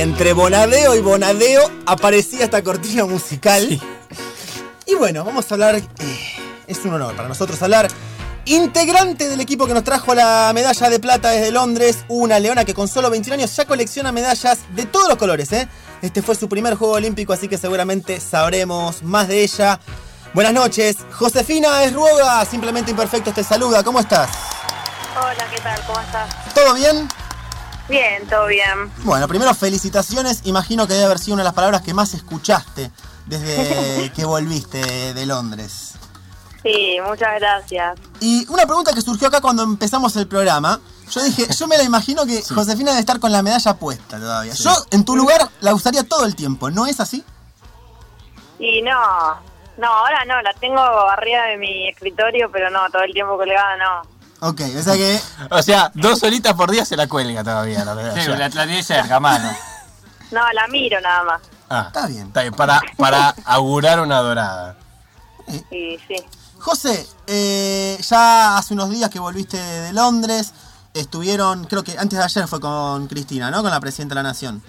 entre Bonadeo y Bonadeo aparecía esta cortina musical. Y bueno, vamos a hablar. eh, es un honor para nosotros hablar. Integrante del equipo que nos trajo la medalla de plata desde Londres, una leona que con solo 21 años ya colecciona medallas de todos los colores, ¿eh? Este fue su primer juego olímpico, así que seguramente sabremos más de ella. Buenas noches, Josefina Esruoga, simplemente imperfecto, te saluda, ¿cómo estás? Hola, ¿qué tal? ¿Cómo estás? ¿Todo bien? Bien, todo bien. Bueno, primero felicitaciones. Imagino que debe haber sido una de las palabras que más escuchaste desde que volviste de Londres. Sí, muchas gracias. Y una pregunta que surgió acá cuando empezamos el programa. Yo dije, yo me la imagino que Josefina debe estar con la medalla puesta todavía. Yo, en tu lugar, la usaría todo el tiempo. ¿No es así? Y no, no, ahora no, la tengo arriba de mi escritorio, pero no, todo el tiempo colgada no. Ok, o sea que... O sea, dos horitas por día se la cuelga todavía la medalla. Sí, la, la tiene cerca, mano. No, la miro nada más. Ah, Está bien. está bien, para, para augurar una dorada. Y sí. José, eh, ya hace unos días que volviste de Londres. Estuvieron, creo que antes de ayer fue con Cristina, ¿no? Con la presidenta de la Nación.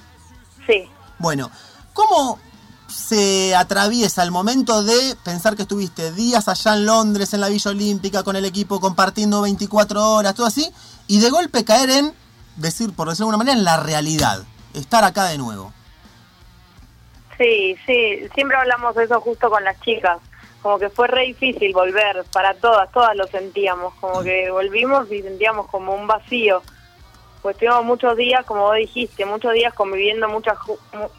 Sí. Bueno, ¿cómo se atraviesa el momento de pensar que estuviste días allá en Londres, en la Villa Olímpica, con el equipo compartiendo 24 horas, todo así, y de golpe caer en, decir, por decirlo de alguna manera, en la realidad, estar acá de nuevo? Sí, sí, siempre hablamos de eso justo con las chicas. Como que fue re difícil volver para todas, todas lo sentíamos. Como que volvimos y sentíamos como un vacío. Pues tuvimos muchos días, como vos dijiste, muchos días conviviendo muchas ju-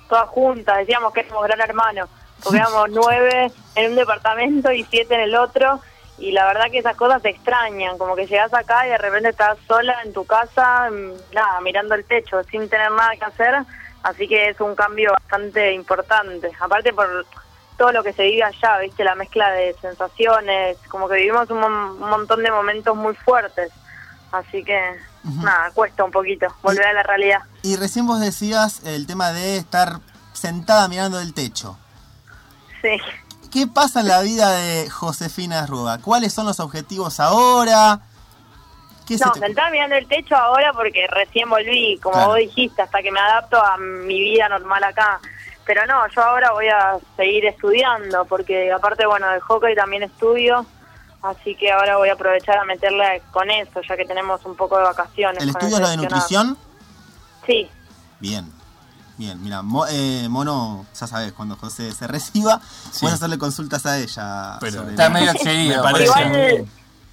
todas juntas. Decíamos que éramos gran hermano, porque éramos nueve en un departamento y siete en el otro. Y la verdad que esas cosas te extrañan, como que llegas acá y de repente estás sola en tu casa, mm, nada, mirando el techo, sin tener nada que hacer. Así que es un cambio bastante importante. Aparte por todo lo que se vive allá, viste, la mezcla de sensaciones, como que vivimos un, mon- un montón de momentos muy fuertes. Así que, nada, cuesta un poquito volver a la realidad. Y recién vos decías el tema de estar sentada mirando el techo. Sí. ¿Qué pasa en la vida de Josefina Ruga? ¿Cuáles son los objetivos ahora? ¿Qué se No, te- sentar mirando el techo ahora porque recién volví, como Claro. vos dijiste, hasta que me adapto a mi vida normal acá. Pero no, yo ahora voy a seguir estudiando, porque aparte, bueno, de hockey también estudio, así que ahora voy a aprovechar a meterle con eso, ya que tenemos un poco de vacaciones. ¿El estudio es lo de nutrición? Sí, Bien. Bien, mira, Mo- eh, Mono, ya sabes, cuando José se reciba, Sí. puedes hacerle consultas a ella. Pero Está la- medio excedido. Me parece igual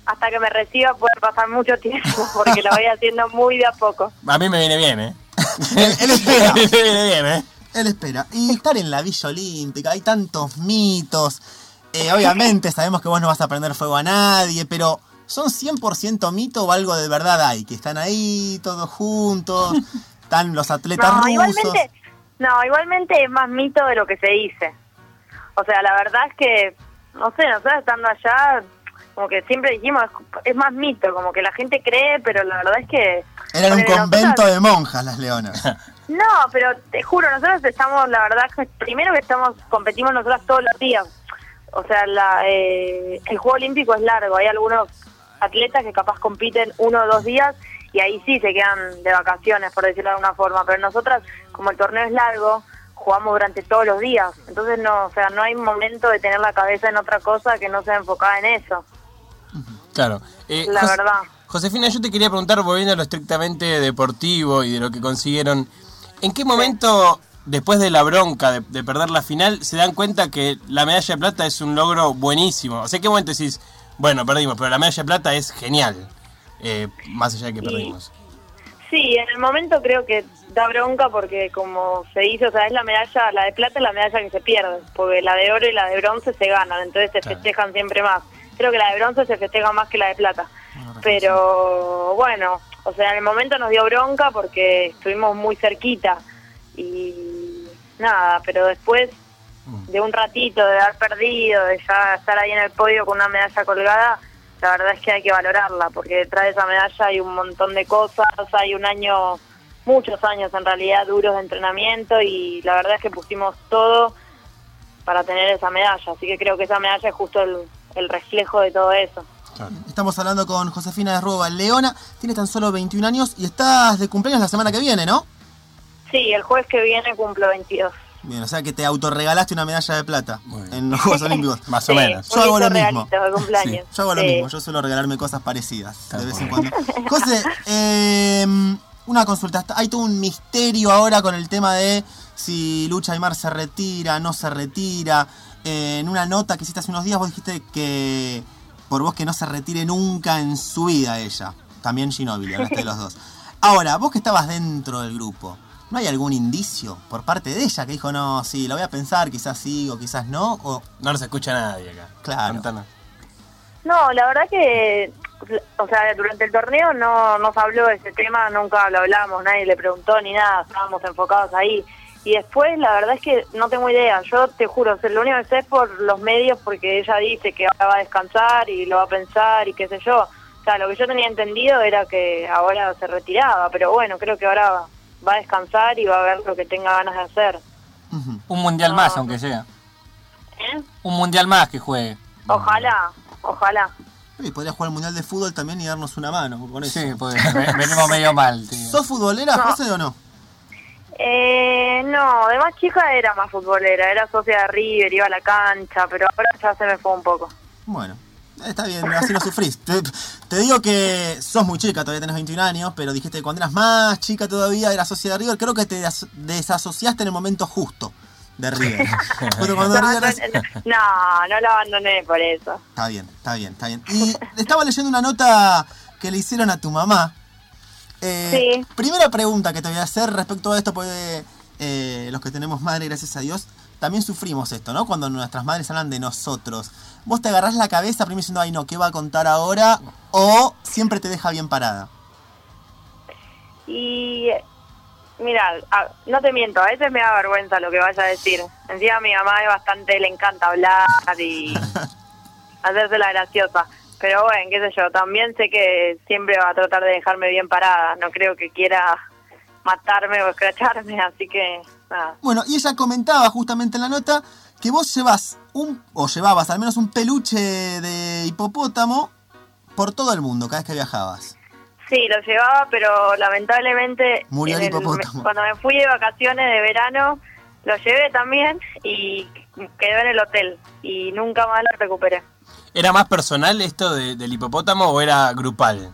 hasta que me reciba puede pasar mucho tiempo, porque lo voy haciendo muy de a poco. A mí me viene bien, ¿eh? Él, él espera, me viene bien, ¿eh? él espera. Y estar en la Villa Olímpica, hay tantos mitos. Eh, obviamente sabemos que vos no vas a prender fuego a nadie, pero ¿son 100% mito o algo de verdad hay? Que están ahí todos juntos, están los atletas No, rusos. igualmente, no, igualmente es más mito de lo que se dice. O sea, la verdad es que, no sé, nosotros estando allá, como que siempre dijimos, es más mito, como que la gente cree, pero la verdad es que... Eran un convento de monjas las leonas. No, pero te juro, nosotros estamos, la verdad, primero que estamos, competimos nosotras todos los días. O sea, la, eh, el Juego Olímpico es largo, hay algunos atletas que capaz compiten uno o dos días y ahí sí se quedan de vacaciones, por decirlo de alguna forma. Pero nosotras, como el torneo es largo, jugamos durante todos los días. Entonces, no, o sea, no hay momento de tener la cabeza en otra cosa que no sea enfocada en eso. Claro. Eh, La verdad. Josefina, yo te quería preguntar, volviendo a lo estrictamente deportivo y de lo que consiguieron, ¿en qué momento, después de la bronca de, de perder la final, se dan cuenta que la medalla de plata es un logro buenísimo? O sea, ¿en qué momento decís, bueno, perdimos, pero la medalla de plata es genial, eh, más allá de que perdimos? Sí, en el momento creo que da bronca porque como se dice, o sea, es la medalla, la de plata es la medalla que se pierde, porque la de oro y la de bronce se ganan, entonces se Claro. festejan siempre más. Creo que la de bronce se festeja más que la de plata. Pero bueno, o sea, en el momento nos dio bronca porque estuvimos muy cerquita y nada, pero después de un ratito de haber perdido, de ya estar ahí en el podio con una medalla colgada, la verdad es que hay que valorarla, porque detrás de esa medalla hay un montón de cosas, hay un año, muchos años en realidad duros de entrenamiento y la verdad es que pusimos todo para tener esa medalla, así que creo que esa medalla es justo el, el reflejo de todo eso. Estamos hablando con Josefina de Ruba Leona, tiene tan solo 21 años y estás de cumpleaños la semana que viene, ¿no? Sí, el jueves que viene cumplo 22. Bien, o sea que te autorregalaste una medalla de plata en los Juegos Olímpicos. Más o Sí, menos. Yo hago lo mismo. cumpleaños. Yo hago lo Sí. mismo, yo suelo regalarme cosas parecidas de vez en cuando. José, eh, una consulta. Hay todo un misterio ahora con el tema de si Lucha Aymar se retira, no se retira. Eh, en una nota que hiciste hace unos días vos dijiste que por vos que no se retire nunca en su vida ella. También Ginóbili, hablaste de los dos. Ahora, vos que estabas dentro del grupo, ¿no hay algún indicio por parte de ella que dijo, no, sí, lo voy a pensar, quizás sí o quizás no? O, No nos escucha nadie acá. Claro. No, la verdad que, o sea, durante el torneo no nos habló de ese tema, nunca lo hablamos, nadie le preguntó ni nada, estábamos enfocados ahí. Y después, la verdad es que no tengo idea, yo te juro, o sea, lo único que sé es por los medios, porque ella dice que ahora va a descansar y lo va a pensar y qué sé yo. O sea, lo que yo tenía entendido era que ahora se retiraba, pero bueno, creo que ahora va a descansar y va a ver lo que tenga ganas de hacer. Ujú. Un mundial No, más, aunque sea. ¿Eh? Un mundial más que juegue. Ojalá, ojalá. Sí, podría jugar al Mundial de Fútbol también y darnos una mano con eso. Sí, porque ve- venimos medio mal, tío. ¿Sos futbolera, No. José, o no? Eh, no, de más chica era más futbolera, era socia de River, iba a la cancha, pero ahora ya se me fue un poco. Bueno, está bien, así no sufrís. Te, te digo que sos muy chica, todavía tenés 21 años, pero dijiste que cuando eras más chica todavía, eras socia de River. Creo que te des- desasociaste en el momento justo de River. Porque cuando No, River no, no, no la abandoné por eso. Está bien, está bien, está bien. Y estaba leyendo una nota que le hicieron a tu mamá. Eh, Sí. Primera pregunta que te voy a hacer respecto a esto, porque eh, los que tenemos madre, gracias a Dios, también sufrimos esto, ¿no? Cuando nuestras madres hablan de nosotros. ¿Vos te agarrás la cabeza primero diciendo, ay no, ¿qué va a contar ahora? ¿O siempre te deja bien parada? Y mira, no te miento, a veces me da vergüenza lo que vaya a decir. Encima a mi mamá es bastante, le encanta hablar y hacerse la graciosa. Pero bueno, qué sé yo, también sé que siempre va a tratar de dejarme bien parada. No creo que quiera matarme o escracharme, así que nada. Bueno, y ella comentaba justamente en la nota que vos llevas un, o llevabas al menos un peluche de hipopótamo por todo el mundo cada vez que viajabas. Sí, lo llevaba, pero lamentablemente Murió el hipopótamo. cuando me fui de vacaciones de verano, lo llevé también y quedó en el hotel y nunca más lo recuperé. ¿Era más personal esto de- del hipopótamo o era grupal?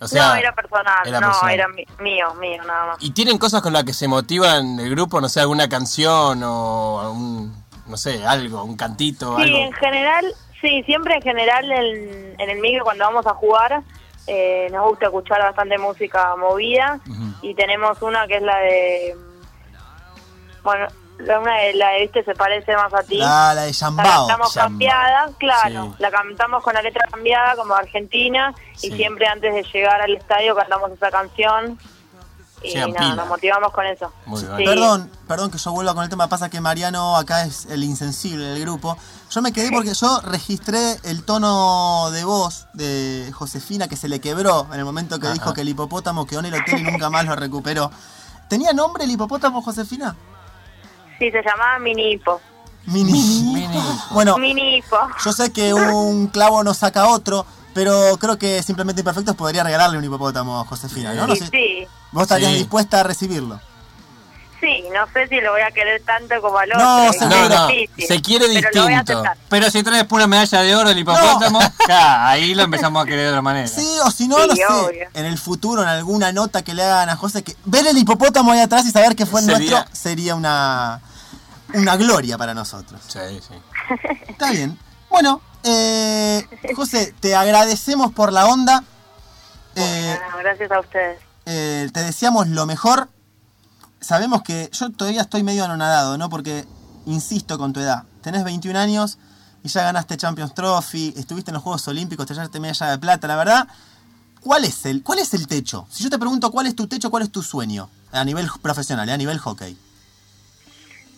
O sea, no, era personal, era no, personal. era mío, mío, nada más. ¿Y tienen cosas con las que se motivan el grupo? No sé, alguna canción o un, no sé, algo, un cantito, Sí, algo. en general, sí, siempre en general en, en el micro cuando vamos a jugar eh, nos gusta escuchar bastante música movida y tenemos una que es la de, bueno, la, una de la de, viste, se parece más a ti. La, la de La Yambao. cantamos Yambao. cambiada, claro. Sí. La cantamos con la letra cambiada como Argentina Sí. y siempre antes de llegar al estadio cantamos esa canción y Llegan nada, pila. nos motivamos con eso. Muy bien. Perdón, perdón que yo vuelva con el tema. Pasa que Mariano acá es el insensible del grupo. Yo me quedé porque yo registré el tono de voz de Josefina que se le quebró en el momento que Ajá. dijo que el hipopótamo quedó en el hotel y nunca más lo recuperó. ¿Tenía nombre el hipopótamo, Josefina? Sí, se llamaba Mini Hipo. Mini. Mini. Bueno, Mini Hipo. yo sé que un clavo no saca otro, pero creo que simplemente Imperfectos podría regalarle un hipopótamo a Josefina, ¿no? No Sí, sé, sí, ¿Vos estarías Sí. dispuesta a recibirlo? Sí, no sé si lo voy a querer tanto como al otro. No, es seguro. No, no, difícil, se quiere pero distinto. Pero si traes una medalla de oro el hipopótamo, ya, ahí lo empezamos a querer de otra manera. Sí, o si no, Sí, no sé, obvio. en el futuro, en alguna nota que le hagan a José, que ver el hipopótamo ahí atrás y saber que fue el Sería- nuestro sería una, una gloria para nosotros. Sí, sí. Está bien. Bueno, eh, José, te agradecemos por la onda. Eh, Bueno, gracias a ustedes. eh, te deseamos lo mejor. Sabemos que yo todavía estoy medio anonadado, ¿no? Porque, insisto con tu edad, tenés 21 años y ya ganaste Champions Trophy, estuviste en los Juegos Olímpicos, te llevaste medalla de plata, la verdad. ¿Cuál es el, cuál es el techo? Si yo te pregunto cuál es tu techo, cuál es tu sueño a nivel profesional, eh, a nivel hockey.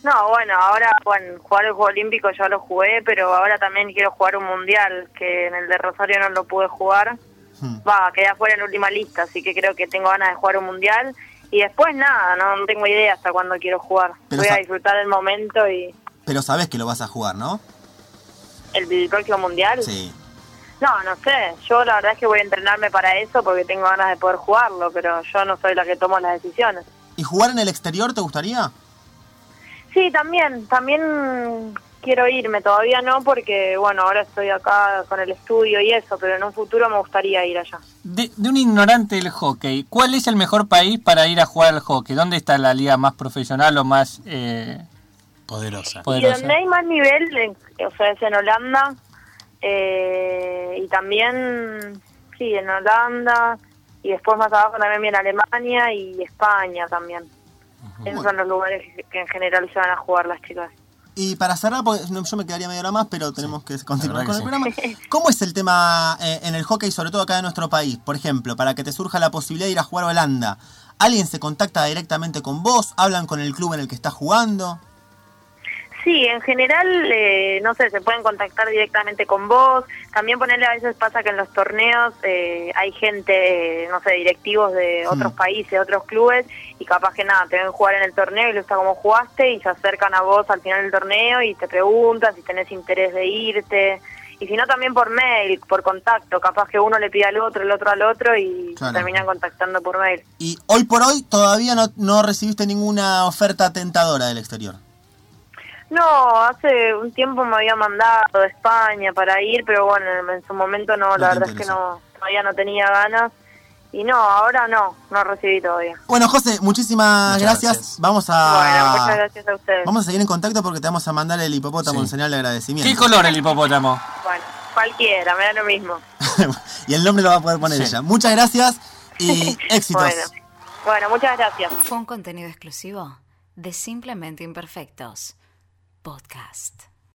No, bueno, ahora, bueno, jugar el Juego Olímpico ya lo jugué, pero ahora también quiero jugar un Mundial, que en el de Rosario no lo pude jugar. Hmm. Va, quedé afuera en la última lista, así que creo que tengo ganas de jugar un Mundial. Y después nada, no, no tengo idea hasta cuándo quiero jugar. Pero Voy a disfrutar el momento y Pero sabes que lo vas a jugar, ¿no? el, el próximo Mundial. Sí. No, no sé. Yo la verdad es que voy a entrenarme para eso porque tengo ganas de poder jugarlo, pero yo no soy la que tomo las decisiones. ¿Y jugar en el exterior te gustaría? Sí, también, también quiero irme, todavía no porque, bueno, ahora estoy acá con el estudio y eso, pero en un futuro me gustaría ir allá. De, de un ignorante del hockey, ¿cuál es el mejor país para ir a jugar al hockey? ¿Dónde está la liga más profesional o más eh, Poderosa. Y poderosa? donde hay más nivel, en- o sea, es en Holanda, eh, y también, sí, en Holanda, y después más abajo también viene Alemania y España también. Esos son los lugares que, que en general se van a jugar las chicas. Y para cerrar, porque no, yo me quedaría media hora más, pero tenemos que continuar con el programa. ¿Cómo es el tema eh, en el hockey, sobre todo acá en nuestro país? Por ejemplo, para que te surja la posibilidad de ir a jugar a Holanda, ¿alguien se contacta directamente con vos? ¿Hablan con el club en el que estás jugando? Sí, en general, eh, no sé, se pueden contactar directamente con vos. También ponerle a veces pasa que en los torneos eh, hay gente, eh, no sé, directivos de otros países, otros clubes, y capaz que nada, te ven jugar en el torneo y les gusta cómo jugaste y se acercan a vos al final del torneo y te preguntan si tenés interés de irte. Y si no, también por mail, por contacto. Capaz que uno le pide al otro, el otro al otro y Claro. terminan contactando por mail. Y hoy por hoy todavía no, no recibiste ninguna oferta tentadora del exterior. No, hace un tiempo me había mandado de España para ir, pero bueno, en su momento no, No la verdad es que no, todavía no tenía ganas. Y no, ahora no, no recibí todavía. Bueno, José, muchísimas Muchas gracias. gracias. Vamos a. Bueno, muchas gracias a ustedes. Vamos a seguir en contacto porque te vamos a mandar el hipopótamo Sí. en señal de agradecimiento. ¿Qué color el hipopótamo? Bueno, cualquiera, me da lo mismo. y el nombre lo va a poder poner Sí. ella. Muchas gracias y éxitos. Bueno, bueno, muchas gracias. Fue un contenido exclusivo de Simplemente Imperfectos. Podcast.